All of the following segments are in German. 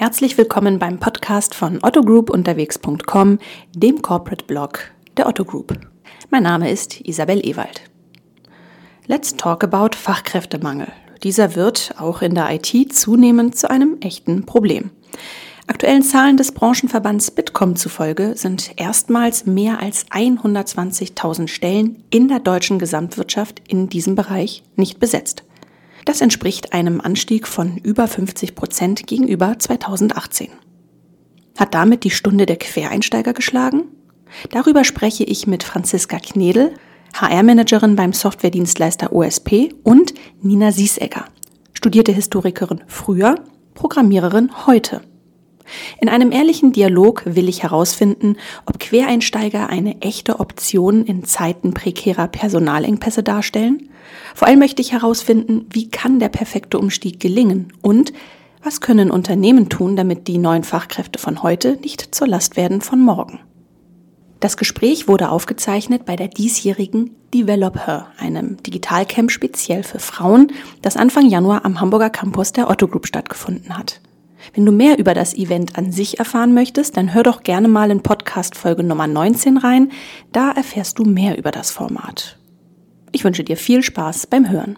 Herzlich willkommen beim Podcast von Otto Group unterwegs.com, dem Corporate Blog der Otto Group. Mein Name ist Isabel Ewald. Let's talk about Fachkräftemangel. Dieser wird auch in der IT zunehmend zu einem echten Problem. Aktuellen Zahlen des Branchenverbands Bitkom zufolge sind erstmals mehr als 120.000 Stellen in der deutschen Gesamtwirtschaft in diesem Bereich nicht besetzt. Das entspricht einem Anstieg von über 50 Prozent gegenüber 2018. Hat damit die Stunde der Quereinsteiger geschlagen? Darüber spreche ich mit Franziska Knedel, HR-Managerin beim Softwaredienstleister OSP und Nina Siesegger, studierte Historikerin früher, Programmiererin heute. In einem ehrlichen Dialog will ich herausfinden, ob Quereinsteiger eine echte Option in Zeiten prekärer Personalengpässe darstellen. Vor allem möchte ich herausfinden, wie kann der perfekte Umstieg gelingen und was können Unternehmen tun, damit die neuen Fachkräfte von heute nicht zur Last werden von morgen. Das Gespräch wurde aufgezeichnet bei der diesjährigen Developer, einem Digitalcamp speziell für Frauen, das Anfang Januar am Hamburger Campus der Otto Group stattgefunden hat. Wenn du mehr über das Event an sich erfahren möchtest, dann hör doch gerne mal in Podcast Folge Nummer 19 rein. Da erfährst du mehr über das Format. Ich wünsche dir viel Spaß beim Hören.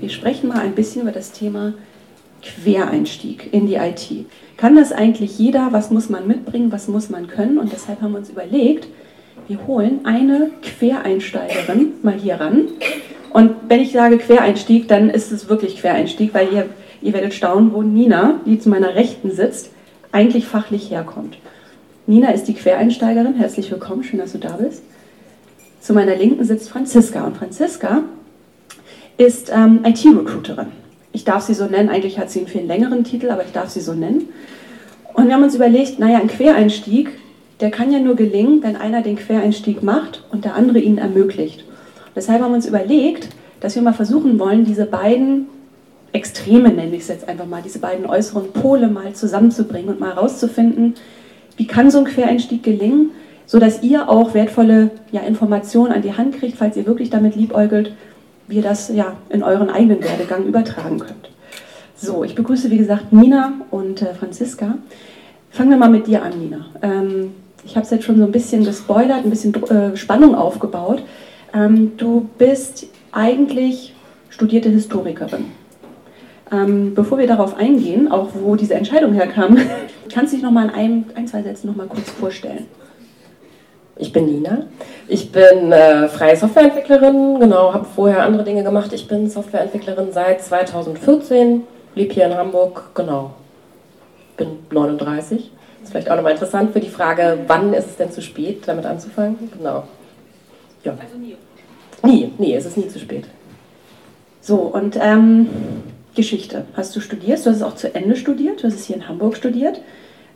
Wir sprechen mal ein bisschen über das Thema Quereinstieg in die IT. Kann das eigentlich jeder? Was muss man mitbringen? Was muss man können? Und deshalb haben wir uns überlegt, wir holen eine Quereinsteigerin mal hier ran. Und wenn ich sage Quereinstieg, dann ist es wirklich Quereinstieg, weil ihr, ihr werdet staunen, wo Nina, die zu meiner Rechten sitzt, eigentlich fachlich herkommt. Nina ist die Quereinsteigerin. Herzlich willkommen, schön, dass du da bist. Zu meiner Linken sitzt Franziska. Und Franziska ist ähm, IT-Recruiterin ich darf sie so nennen, eigentlich hat sie einen viel längeren Titel, aber ich darf sie so nennen. Und wir haben uns überlegt, naja, ein Quereinstieg, der kann ja nur gelingen, wenn einer den Quereinstieg macht und der andere ihn ermöglicht. Und deshalb haben wir uns überlegt, dass wir mal versuchen wollen, diese beiden Extreme, nenne ich es jetzt einfach mal, diese beiden äußeren Pole mal zusammenzubringen und mal herauszufinden, wie kann so ein Quereinstieg gelingen, sodass ihr auch wertvolle ja, Informationen an die Hand kriegt, falls ihr wirklich damit liebäugelt, wie ihr das ja in euren eigenen Werdegang übertragen könnt. So, ich begrüße wie gesagt Nina und äh, Franziska. Fangen wir mal mit dir an, Nina. Ähm, ich habe es jetzt schon so ein bisschen gespoilert, ein bisschen äh, Spannung aufgebaut. Ähm, du bist eigentlich studierte Historikerin. Ähm, bevor wir darauf eingehen, auch wo diese Entscheidung herkam, kannst du dich noch mal in ein, ein zwei Sätzen noch mal kurz vorstellen? Ich bin Nina. Ich bin äh, freie Softwareentwicklerin, genau, habe vorher andere Dinge gemacht. Ich bin Softwareentwicklerin seit 2014, lebe hier in Hamburg, genau. Bin 39. Das ist vielleicht auch nochmal interessant für die Frage, wann ist es denn zu spät, damit anzufangen? Genau. Ja. Also nie. Nie, nie, es ist nie zu spät. So, und ähm, Geschichte hast du studiert, du hast es auch zu Ende studiert, du hast es hier in Hamburg studiert.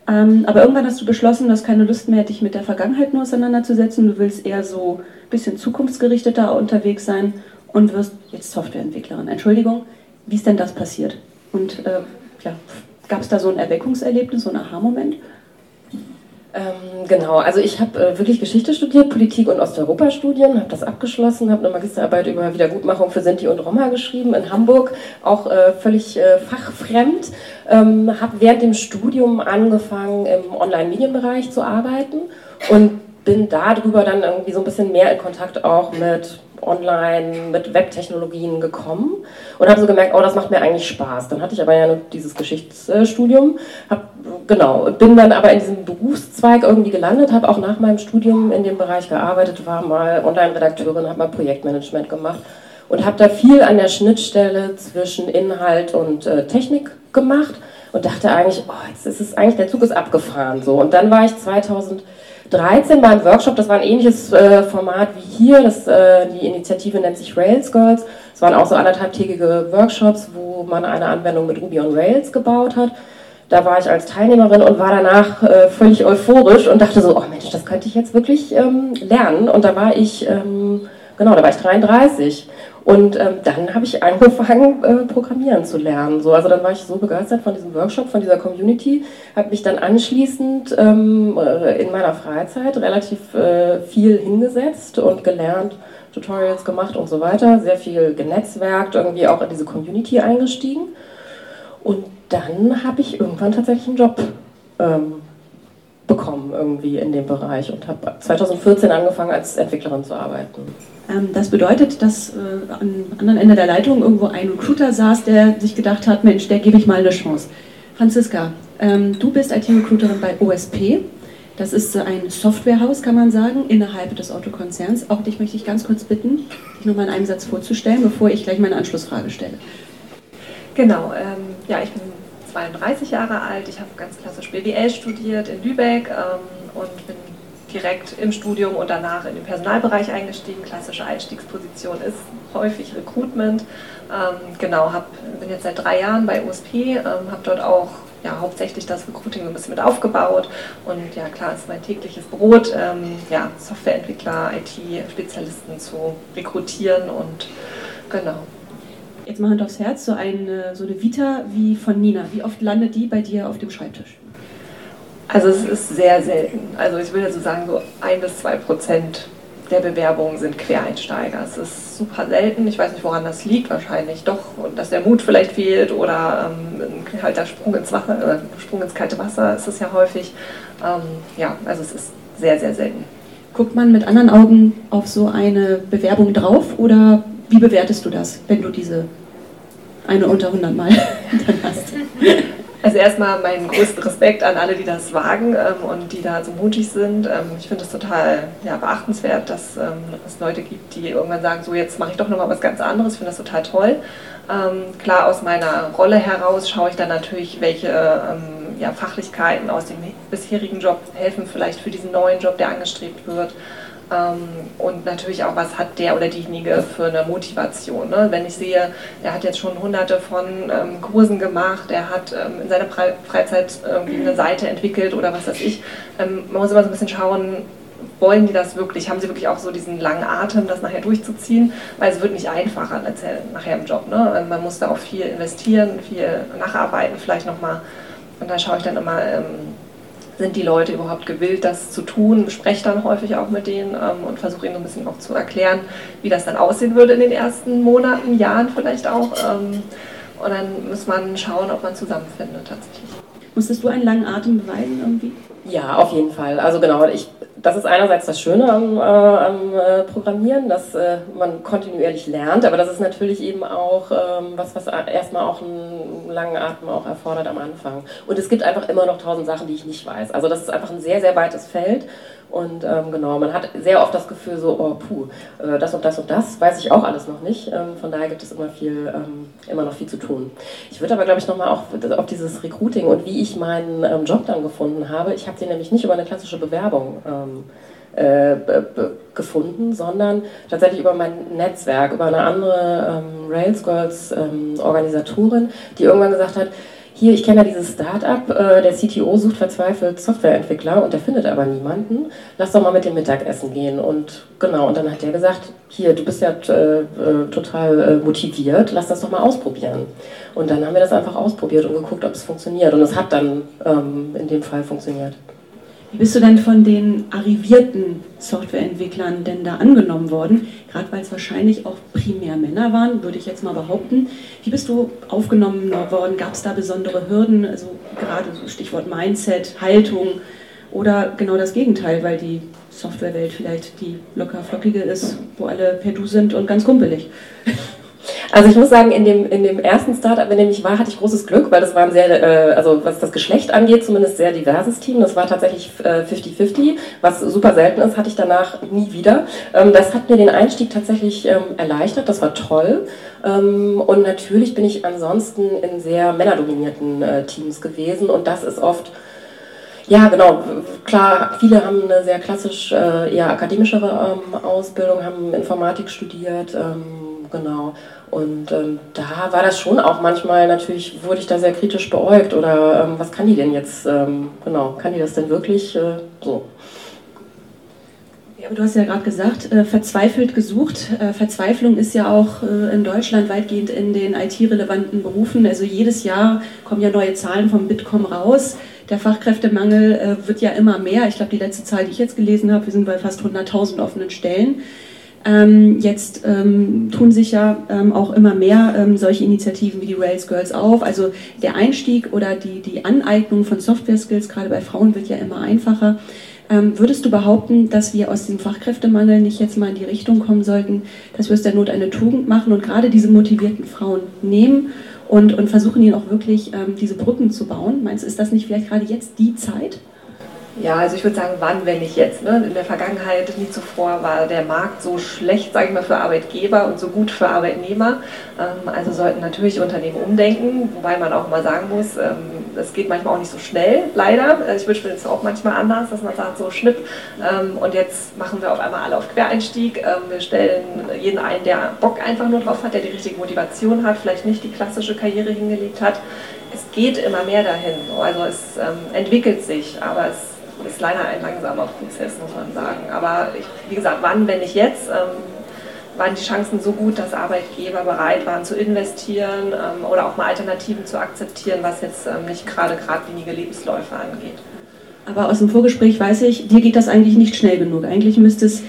Ähm, aber irgendwann hast du beschlossen, du hast keine Lust mehr, dich mit der Vergangenheit nur auseinanderzusetzen. Du willst eher so ein bisschen zukunftsgerichteter unterwegs sein und wirst jetzt Softwareentwicklerin. Entschuldigung, wie ist denn das passiert? Und äh, ja, gab es da so ein Erweckungserlebnis, so ein Aha-Moment? Ähm, genau, also ich habe äh, wirklich Geschichte studiert, Politik und Osteuropa-Studien, habe das abgeschlossen, habe eine Magisterarbeit über Wiedergutmachung für Sinti und Roma geschrieben in Hamburg, auch äh, völlig äh, fachfremd. Ähm, habe während dem Studium angefangen, im Online-Medienbereich zu arbeiten und bin darüber dann irgendwie so ein bisschen mehr in Kontakt auch mit online mit Webtechnologien gekommen und habe so gemerkt, oh, das macht mir eigentlich Spaß. Dann hatte ich aber ja nur dieses Geschichtsstudium, hab, genau, bin dann aber in diesem Berufszweig irgendwie gelandet, habe auch nach meinem Studium in dem Bereich gearbeitet, war mal Online-Redakteurin, habe mal Projektmanagement gemacht und habe da viel an der Schnittstelle zwischen Inhalt und äh, Technik gemacht und dachte eigentlich, oh, jetzt ist es eigentlich, der Zug ist abgefahren so. Und dann war ich 2000 13 beim Workshop, das war ein ähnliches äh, Format wie hier, das, äh, die Initiative nennt sich Rails Girls. Es waren auch so anderthalbtägige Workshops, wo man eine Anwendung mit Ruby on Rails gebaut hat. Da war ich als Teilnehmerin und war danach äh, völlig euphorisch und dachte so, oh Mensch, das könnte ich jetzt wirklich ähm, lernen. Und da war ich ähm, genau, da war ich 33. Und ähm, dann habe ich angefangen, äh, Programmieren zu lernen. So, also dann war ich so begeistert von diesem Workshop, von dieser Community, habe mich dann anschließend ähm, äh, in meiner Freizeit relativ äh, viel hingesetzt und gelernt, Tutorials gemacht und so weiter, sehr viel genetzwerkt, irgendwie auch in diese Community eingestiegen. Und dann habe ich irgendwann tatsächlich einen Job ähm, bekommen irgendwie in dem Bereich und habe 2014 angefangen als Entwicklerin zu arbeiten. Ähm, das bedeutet, dass äh, am anderen Ende der Leitung irgendwo ein Recruiter saß, der sich gedacht hat, Mensch, der gebe ich mal eine Chance. Franziska, ähm, du bist IT-Recruiterin bei OSP. Das ist ein Softwarehaus, kann man sagen, innerhalb des Autokonzerns. Auch dich möchte ich ganz kurz bitten, dich nochmal in einem Satz vorzustellen, bevor ich gleich meine Anschlussfrage stelle. Genau, ähm, ja, ich bin 32 Jahre alt, ich habe ganz klassisch BWL studiert in Lübeck ähm, und bin direkt im Studium und danach in den Personalbereich eingestiegen. Klassische Einstiegsposition ist häufig Recruitment. Ähm, genau, hab, bin jetzt seit drei Jahren bei USP, ähm, habe dort auch ja, hauptsächlich das Recruiting so ein bisschen mit aufgebaut. Und ja, klar ist mein tägliches Brot, ähm, ja, Softwareentwickler, IT-Spezialisten zu rekrutieren und genau. Jetzt mal Hand aufs Herz, so eine, so eine Vita wie von Nina. Wie oft landet die bei dir auf dem Schreibtisch? Also es ist sehr selten. Also ich würde so sagen, so ein bis zwei Prozent der Bewerbungen sind Quereinsteiger. Es ist super selten. Ich weiß nicht, woran das liegt. Wahrscheinlich doch, dass der Mut vielleicht fehlt oder ähm, halt der Sprung ins Wasser, äh, Sprung ins kalte Wasser ist es ja häufig. Ähm, ja, also es ist sehr, sehr selten. Guckt man mit anderen Augen auf so eine Bewerbung drauf oder wie bewertest du das, wenn du diese eine unter 100 Mal dann hast? Also erstmal meinen größten Respekt an alle, die das wagen ähm, und die da so mutig sind. Ähm, ich finde es total ja, beachtenswert, dass ähm, es Leute gibt, die irgendwann sagen, so jetzt mache ich doch nochmal was ganz anderes. Ich finde das total toll. Ähm, klar, aus meiner Rolle heraus schaue ich dann natürlich, welche ähm, ja, Fachlichkeiten aus dem bisherigen Job helfen vielleicht für diesen neuen Job, der angestrebt wird. Ähm, und natürlich auch, was hat der oder diejenige für eine Motivation. Ne? Wenn ich sehe, er hat jetzt schon hunderte von ähm, Kursen gemacht, er hat ähm, in seiner Freizeit irgendwie eine Seite entwickelt oder was weiß ich. Ähm, man muss immer so ein bisschen schauen, wollen die das wirklich? Haben sie wirklich auch so diesen langen Atem, das nachher durchzuziehen? Weil es wird nicht einfacher nachher im Job. Ne? Ähm, man muss da auch viel investieren, viel nacharbeiten vielleicht nochmal. Und da schaue ich dann immer ähm, sind die Leute überhaupt gewillt, das zu tun? Spreche dann häufig auch mit denen ähm, und versuche ihnen ein bisschen auch zu erklären, wie das dann aussehen würde in den ersten Monaten, Jahren vielleicht auch. Ähm, und dann muss man schauen, ob man zusammenfindet tatsächlich. Musstest du einen langen Atem beweisen irgendwie? Ja, auf jeden Fall. Also genau, ich das ist einerseits das Schöne am, äh, am äh, Programmieren, dass äh, man kontinuierlich lernt, aber das ist natürlich eben auch ähm, was, was erstmal auch einen langen Atem auch erfordert am Anfang. Und es gibt einfach immer noch tausend Sachen, die ich nicht weiß. Also das ist einfach ein sehr, sehr weites Feld und ähm, genau, man hat sehr oft das Gefühl so, oh puh, äh, das und das und das weiß ich auch alles noch nicht. Ähm, von daher gibt es immer viel, ähm, immer noch viel zu tun. Ich würde aber, glaube ich, nochmal auch auf dieses Recruiting und wie ich meinen ähm, Job dann gefunden habe. Ich habe den nämlich nicht über eine klassische Bewerbung ähm, äh, gefunden, sondern tatsächlich über mein Netzwerk, über eine andere ähm, Rails Girls Organisatorin, die irgendwann gesagt hat, hier, ich kenne ja dieses Startup, äh, der CTO sucht verzweifelt Softwareentwickler und der findet aber niemanden. Lass doch mal mit dem Mittagessen gehen. Und genau, und dann hat der gesagt, hier, du bist ja äh, äh, total äh, motiviert, lass das doch mal ausprobieren. Und dann haben wir das einfach ausprobiert und geguckt, ob es funktioniert. Und es hat dann ähm, in dem Fall funktioniert. Wie bist du denn von den arrivierten Softwareentwicklern denn da angenommen worden? Gerade weil es wahrscheinlich auch primär Männer waren, würde ich jetzt mal behaupten. Wie bist du aufgenommen worden? Gab es da besondere Hürden? Also gerade so Stichwort Mindset, Haltung oder genau das Gegenteil, weil die Softwarewelt vielleicht die locker flockige ist, wo alle per Du sind und ganz kumpelig. Also ich muss sagen, in dem, in dem ersten Startup, in dem ich war, hatte ich großes Glück, weil das war ein sehr, äh, also was das Geschlecht angeht, zumindest sehr diverses Team. Das war tatsächlich 50-50, äh, was super selten ist, hatte ich danach nie wieder. Ähm, das hat mir den Einstieg tatsächlich ähm, erleichtert, das war toll. Ähm, und natürlich bin ich ansonsten in sehr männerdominierten äh, Teams gewesen und das ist oft ja, genau. Klar, viele haben eine sehr klassisch äh, eher akademischere ähm, Ausbildung, haben Informatik studiert, ähm, genau. Und ähm, da war das schon auch manchmal natürlich, wurde ich da sehr kritisch beäugt oder ähm, was kann die denn jetzt, ähm, genau, kann die das denn wirklich äh, so? Ja, aber du hast ja gerade gesagt, äh, verzweifelt gesucht. Äh, Verzweiflung ist ja auch äh, in Deutschland weitgehend in den IT-relevanten Berufen. Also jedes Jahr kommen ja neue Zahlen vom Bitkom raus. Der Fachkräftemangel äh, wird ja immer mehr. Ich glaube, die letzte Zahl, die ich jetzt gelesen habe, wir sind bei fast 100.000 offenen Stellen. Ähm, jetzt ähm, tun sich ja ähm, auch immer mehr ähm, solche Initiativen wie die Rails Girls auf. Also der Einstieg oder die, die Aneignung von Software Skills, gerade bei Frauen, wird ja immer einfacher. Ähm, würdest du behaupten, dass wir aus dem Fachkräftemangel nicht jetzt mal in die Richtung kommen sollten, dass wir aus der Not eine Tugend machen und gerade diese motivierten Frauen nehmen und, und versuchen ihnen auch wirklich ähm, diese Brücken zu bauen? Meinst du, ist das nicht vielleicht gerade jetzt die Zeit? Ja, also ich würde sagen, wann, wenn nicht jetzt. Ne? In der Vergangenheit, nie zuvor, war der Markt so schlecht, sage ich mal, für Arbeitgeber und so gut für Arbeitnehmer. Ähm, also sollten natürlich Unternehmen umdenken, wobei man auch mal sagen muss, ähm, das geht manchmal auch nicht so schnell, leider. Also ich wünsche mir das auch manchmal anders, dass man sagt, so schnipp. Ähm, und jetzt machen wir auf einmal alle auf Quereinstieg. wir stellen jeden ein, der Bock einfach nur drauf hat, der die richtige Motivation hat, vielleicht nicht die klassische Karriere hingelegt hat. Es geht immer mehr dahin. Also es entwickelt sich, aber es ist leider ein langsamer Prozess, muss man sagen. Aber ich, wie gesagt, wann, wenn nicht jetzt, ähm, waren die Chancen so gut, dass Arbeitgeber bereit waren zu investieren ähm, oder auch mal Alternativen zu akzeptieren, was jetzt ähm, nicht gerade geradlinige Lebensläufe angeht. Aber aus dem Vorgespräch weiß ich, dir geht das eigentlich nicht schnell genug. Eigentlich müsste es,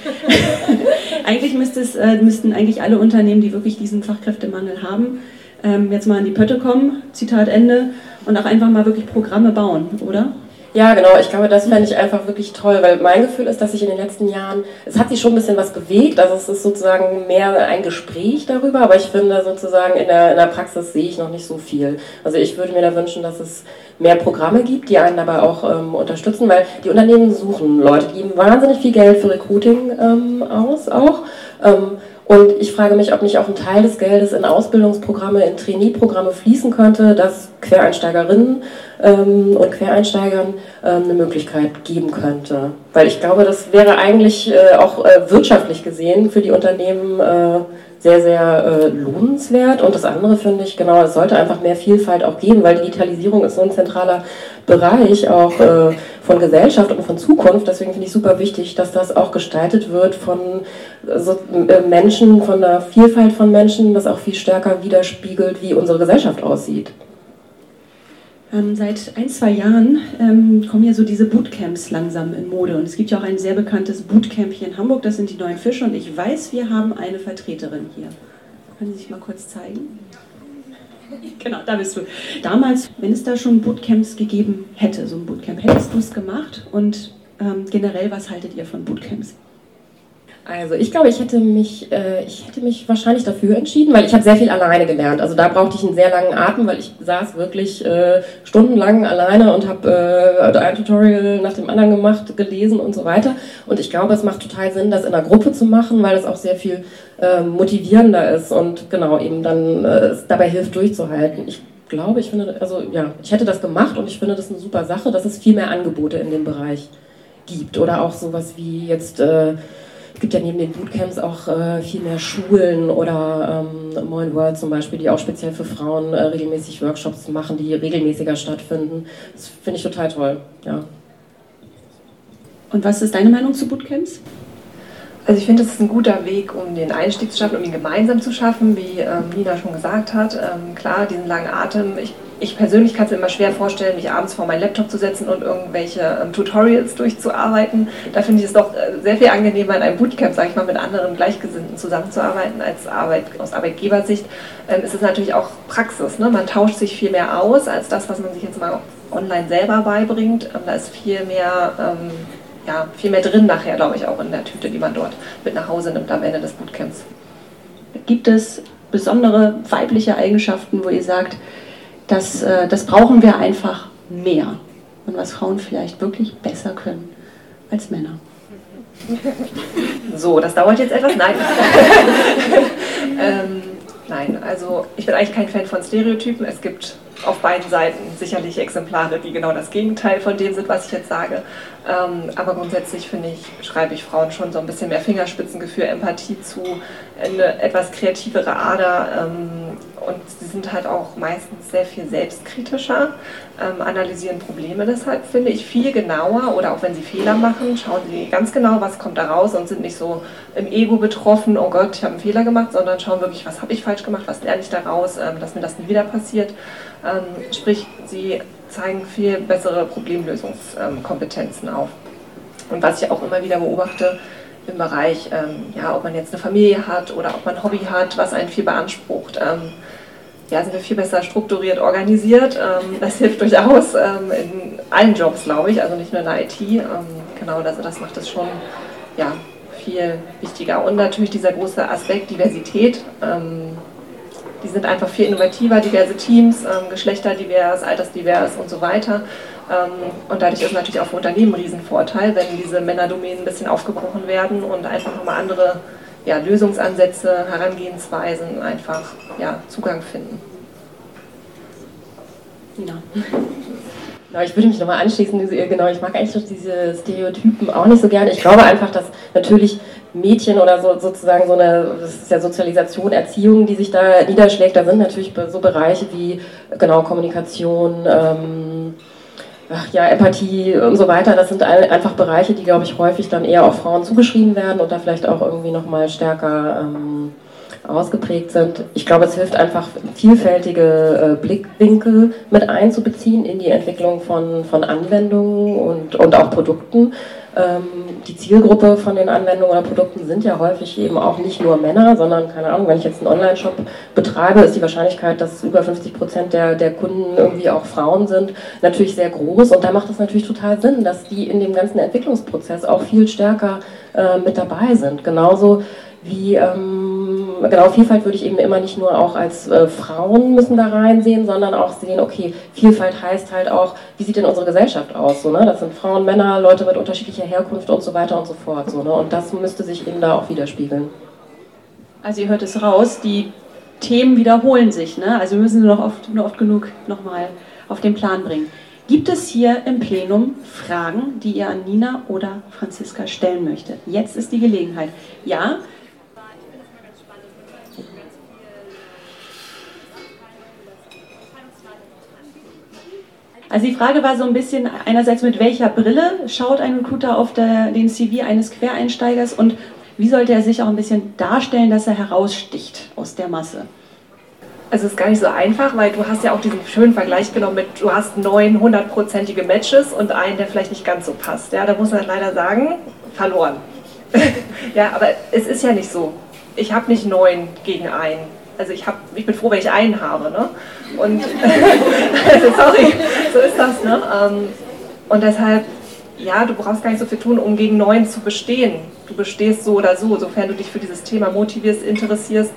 eigentlich müsste es, äh, müssten eigentlich alle Unternehmen, die wirklich diesen Fachkräftemangel haben, ähm, jetzt mal an die Pötte kommen, Zitat Ende, und auch einfach mal wirklich Programme bauen, oder? Ja, genau. Ich glaube, das fände ich einfach wirklich toll, weil mein Gefühl ist, dass sich in den letzten Jahren, es hat sich schon ein bisschen was bewegt. Also es ist sozusagen mehr ein Gespräch darüber, aber ich finde sozusagen in der, in der Praxis sehe ich noch nicht so viel. Also ich würde mir da wünschen, dass es mehr Programme gibt, die einen dabei auch ähm, unterstützen, weil die Unternehmen suchen Leute, die geben wahnsinnig viel Geld für Recruiting ähm, aus auch. Ähm, und ich frage mich, ob nicht auch ein Teil des Geldes in Ausbildungsprogramme, in Trainee-Programme fließen könnte, dass Quereinsteigerinnen ähm, und Quereinsteigern ähm, eine Möglichkeit geben könnte. Weil ich glaube, das wäre eigentlich äh, auch äh, wirtschaftlich gesehen für die Unternehmen äh, sehr, sehr äh, lohnenswert. Und das andere finde ich, genau, es sollte einfach mehr Vielfalt auch geben, weil Digitalisierung ist so ein zentraler Bereich auch äh, von Gesellschaft und von Zukunft. Deswegen finde ich super wichtig, dass das auch gestaltet wird von so, äh, Menschen, von der Vielfalt von Menschen, das auch viel stärker widerspiegelt, wie unsere Gesellschaft aussieht. Ähm, seit ein, zwei Jahren ähm, kommen ja so diese Bootcamps langsam in Mode. Und es gibt ja auch ein sehr bekanntes Bootcamp hier in Hamburg, das sind die Neuen Fische. Und ich weiß, wir haben eine Vertreterin hier. Können Sie sich mal kurz zeigen? Genau, da bist du. Damals, wenn es da schon Bootcamps gegeben hätte, so ein Bootcamp, hättest du es gemacht? Und ähm, generell, was haltet ihr von Bootcamps? Also ich glaube, ich hätte mich, äh, ich hätte mich wahrscheinlich dafür entschieden, weil ich habe sehr viel alleine gelernt. Also da brauchte ich einen sehr langen Atem, weil ich saß wirklich äh, stundenlang alleine und habe äh, ein Tutorial nach dem anderen gemacht, gelesen und so weiter. Und ich glaube, es macht total Sinn, das in einer Gruppe zu machen, weil es auch sehr viel äh, motivierender ist und genau eben dann äh, es dabei hilft durchzuhalten. Ich glaube, ich finde, also ja, ich hätte das gemacht und ich finde das eine super Sache, dass es viel mehr Angebote in dem Bereich gibt oder auch sowas wie jetzt äh, es gibt ja neben den Bootcamps auch äh, viel mehr Schulen oder ähm, Moin World zum Beispiel, die auch speziell für Frauen äh, regelmäßig Workshops machen, die regelmäßiger stattfinden. Das finde ich total toll. Ja. Und was ist deine Meinung zu Bootcamps? Also ich finde, das ist ein guter Weg, um den Einstieg zu schaffen, um ihn gemeinsam zu schaffen, wie ähm, Nina schon gesagt hat. Ähm, klar, diesen langen Atem. Ich ich persönlich kann es mir immer schwer vorstellen, mich abends vor meinen Laptop zu setzen und irgendwelche ähm, Tutorials durchzuarbeiten. Da finde ich es doch äh, sehr viel angenehmer, in einem Bootcamp, sage ich mal, mit anderen Gleichgesinnten zusammenzuarbeiten als Arbeit, aus Arbeitgebersicht. Ähm, ist es natürlich auch Praxis. Ne? Man tauscht sich viel mehr aus als das, was man sich jetzt mal online selber beibringt. Ähm, da ist viel mehr, ähm, ja, viel mehr drin nachher, glaube ich, auch in der Tüte, die man dort mit nach Hause nimmt am Ende des Bootcamps. Gibt es besondere weibliche Eigenschaften, wo ihr sagt, das, äh, das brauchen wir einfach mehr. Und was Frauen vielleicht wirklich besser können als Männer. So, das dauert jetzt etwas. Nein. ähm, nein, also ich bin eigentlich kein Fan von Stereotypen. Es gibt auf beiden Seiten sicherlich Exemplare, die genau das Gegenteil von dem sind, was ich jetzt sage. Ähm, aber grundsätzlich finde ich, schreibe ich Frauen schon so ein bisschen mehr Fingerspitzengefühl, Empathie zu, eine etwas kreativere Ader. Ähm, und sie sind halt auch meistens sehr viel selbstkritischer, ähm, analysieren Probleme deshalb, finde ich, viel genauer oder auch wenn sie Fehler machen, schauen sie ganz genau, was kommt da raus und sind nicht so im Ego betroffen, oh Gott, ich habe einen Fehler gemacht, sondern schauen wirklich, was habe ich falsch gemacht, was lerne ich daraus, ähm, dass mir das nie wieder passiert. Ähm, sprich, sie zeigen viel bessere Problemlösungskompetenzen auf. Und was ich auch immer wieder beobachte, im Bereich, ähm, ja, ob man jetzt eine Familie hat oder ob man ein Hobby hat, was einen viel beansprucht. Ähm, ja, sind wir viel besser strukturiert organisiert. Ähm, das hilft durchaus ähm, in allen Jobs, glaube ich, also nicht nur in der IT. Ähm, genau, also das macht es schon ja, viel wichtiger. Und natürlich dieser große Aspekt Diversität. Die sind einfach viel innovativer, diverse Teams, geschlechterdivers, altersdivers und so weiter. Ähm, und dadurch ist natürlich auch für Unternehmen ein Riesenvorteil, wenn diese Männerdomänen ein bisschen aufgebrochen werden und einfach nochmal andere ja, Lösungsansätze, Herangehensweisen einfach ja, Zugang finden. Ja. Genau, ich würde mich nochmal anschließen, genau, ich mag eigentlich diese Stereotypen auch nicht so gerne. Ich glaube einfach, dass natürlich Mädchen oder so sozusagen so eine, das ist ja Sozialisation, Erziehung, die sich da niederschlägt, da sind natürlich so Bereiche wie genau Kommunikation, ähm, ach ja, Empathie und so weiter, das sind einfach Bereiche, die, glaube ich, häufig dann eher auch Frauen zugeschrieben werden und da vielleicht auch irgendwie nochmal stärker ähm, ausgeprägt sind. Ich glaube, es hilft einfach, vielfältige äh, Blickwinkel mit einzubeziehen in die Entwicklung von, von Anwendungen und, und auch Produkten. Ähm, die Zielgruppe von den Anwendungen oder Produkten sind ja häufig eben auch nicht nur Männer, sondern, keine Ahnung, wenn ich jetzt einen Online-Shop betreibe, ist die Wahrscheinlichkeit, dass über 50 Prozent der, der Kunden irgendwie auch Frauen sind, natürlich sehr groß. Und da macht es natürlich total Sinn, dass die in dem ganzen Entwicklungsprozess auch viel stärker äh, mit dabei sind. Genauso wie ähm, genau Vielfalt würde ich eben immer nicht nur auch als äh, Frauen müssen da reinsehen, sondern auch sehen, okay, Vielfalt heißt halt auch, wie sieht denn unsere Gesellschaft aus? So, ne? Das sind Frauen, Männer, Leute mit unterschiedlicher Herkunft und so weiter und so fort. So, ne? Und das müsste sich eben da auch widerspiegeln. Also ihr hört es raus, die Themen wiederholen sich, ne? Also wir müssen sie noch oft, nur oft genug nochmal auf den Plan bringen. Gibt es hier im Plenum Fragen, die ihr an Nina oder Franziska stellen möchtet? Jetzt ist die Gelegenheit. Ja, Also die Frage war so ein bisschen einerseits mit welcher Brille schaut ein Recruiter auf der, den CV eines Quereinsteigers und wie sollte er sich auch ein bisschen darstellen, dass er heraussticht aus der Masse? Also es ist gar nicht so einfach, weil du hast ja auch diesen schönen Vergleich genommen mit, du hast neun hundertprozentige Matches und einen, der vielleicht nicht ganz so passt. Ja, da muss man leider sagen, verloren. ja, aber es ist ja nicht so. Ich habe nicht neun gegen einen also ich, hab, ich bin froh, wenn ich einen habe. Ne? Und also sorry, so ist das. Ne? Ähm, und deshalb, ja, du brauchst gar nicht so viel tun, um gegen neun zu bestehen. Du bestehst so oder so, sofern du dich für dieses Thema motivierst, interessierst,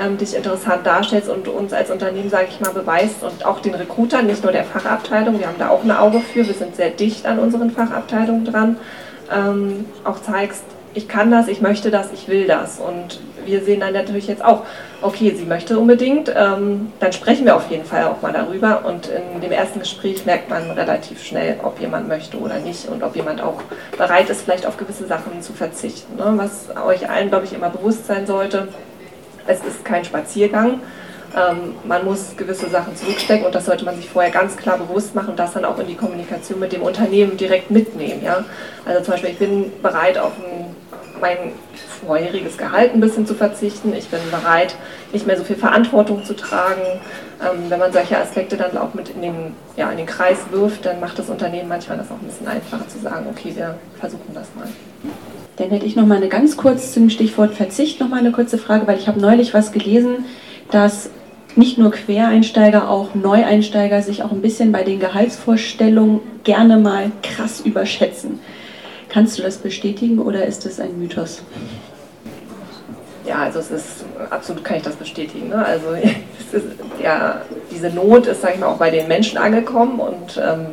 ähm, dich interessant darstellst und uns als Unternehmen, sage ich mal, beweist und auch den Recruitern, nicht nur der Fachabteilung, wir haben da auch ein Auge für, wir sind sehr dicht an unseren Fachabteilungen dran, ähm, auch zeigst, ich kann das, ich möchte das, ich will das. Und wir sehen dann natürlich jetzt auch, okay, sie möchte unbedingt, ähm, dann sprechen wir auf jeden Fall auch mal darüber. Und in dem ersten Gespräch merkt man relativ schnell, ob jemand möchte oder nicht und ob jemand auch bereit ist, vielleicht auf gewisse Sachen zu verzichten. Ne? Was euch allen, glaube ich, immer bewusst sein sollte, es ist kein Spaziergang. Ähm, man muss gewisse Sachen zurückstecken und das sollte man sich vorher ganz klar bewusst machen und das dann auch in die Kommunikation mit dem Unternehmen direkt mitnehmen. Ja? Also zum Beispiel, ich bin bereit, auf ein mein vorheriges Gehalt ein bisschen zu verzichten. Ich bin bereit, nicht mehr so viel Verantwortung zu tragen. Ähm, wenn man solche Aspekte dann auch mit in den, ja, in den Kreis wirft, dann macht das Unternehmen manchmal das auch ein bisschen einfacher zu sagen, okay, wir versuchen das mal. Dann hätte ich noch mal eine ganz kurz zum Stichwort Verzicht noch mal eine kurze Frage, weil ich habe neulich was gelesen, dass nicht nur Quereinsteiger, auch Neueinsteiger sich auch ein bisschen bei den Gehaltsvorstellungen gerne mal krass überschätzen. Kannst du das bestätigen oder ist das ein Mythos? Ja, also es ist absolut kann ich das bestätigen. Ne? Also ist, ja, diese Not ist, sage ich mal, auch bei den Menschen angekommen und ähm,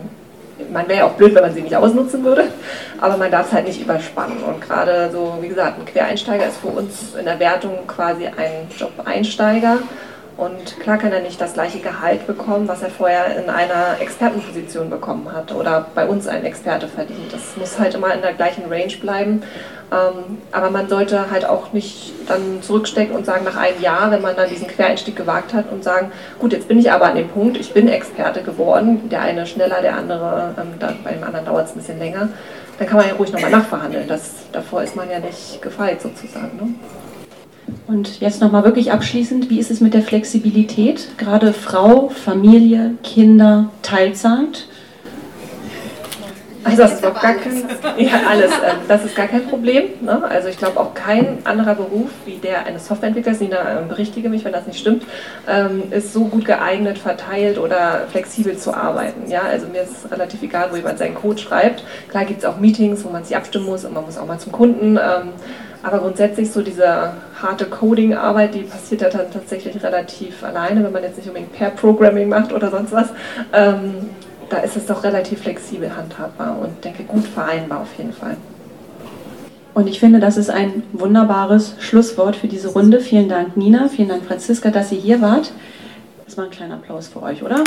man wäre ja auch blöd, wenn man sie nicht ausnutzen würde, aber man darf es halt nicht überspannen. Und gerade so, wie gesagt, ein Quereinsteiger ist für uns in der Wertung quasi ein Job-Einsteiger. Und klar kann er nicht das gleiche Gehalt bekommen, was er vorher in einer Expertenposition bekommen hat oder bei uns ein Experte verdient. Das muss halt immer in der gleichen Range bleiben. Ähm, aber man sollte halt auch nicht dann zurückstecken und sagen, nach einem Jahr, wenn man dann diesen Quereinstieg gewagt hat und sagen, gut, jetzt bin ich aber an dem Punkt, ich bin Experte geworden, der eine schneller, der andere, ähm, bei dem anderen dauert es ein bisschen länger, dann kann man ja ruhig nochmal nachverhandeln. Das, davor ist man ja nicht gefeit sozusagen. Ne? Und jetzt nochmal wirklich abschließend, wie ist es mit der Flexibilität? Gerade Frau, Familie, Kinder, Teilzeit? Also das ist gar kein, ja, alles, ähm, das ist gar kein Problem. Ne? Also ich glaube auch kein anderer Beruf wie der eines Softwareentwicklers, Nina, ähm, berichtige mich, wenn das nicht stimmt, ähm, ist so gut geeignet, verteilt oder flexibel zu arbeiten. Ja, also mir ist relativ egal, wo jemand seinen Code schreibt. Klar gibt es auch Meetings, wo man sich abstimmen muss und man muss auch mal zum Kunden. Aber grundsätzlich so diese harte Coding-Arbeit, die passiert ja dann tatsächlich relativ alleine, wenn man jetzt nicht unbedingt Pair-Programming macht oder sonst was da ist es doch relativ flexibel handhabbar und denke gut vereinbar auf jeden Fall. Und ich finde, das ist ein wunderbares Schlusswort für diese Runde. Vielen Dank, Nina. Vielen Dank, Franziska, dass ihr hier wart. Das war ein kleiner Applaus für euch, oder?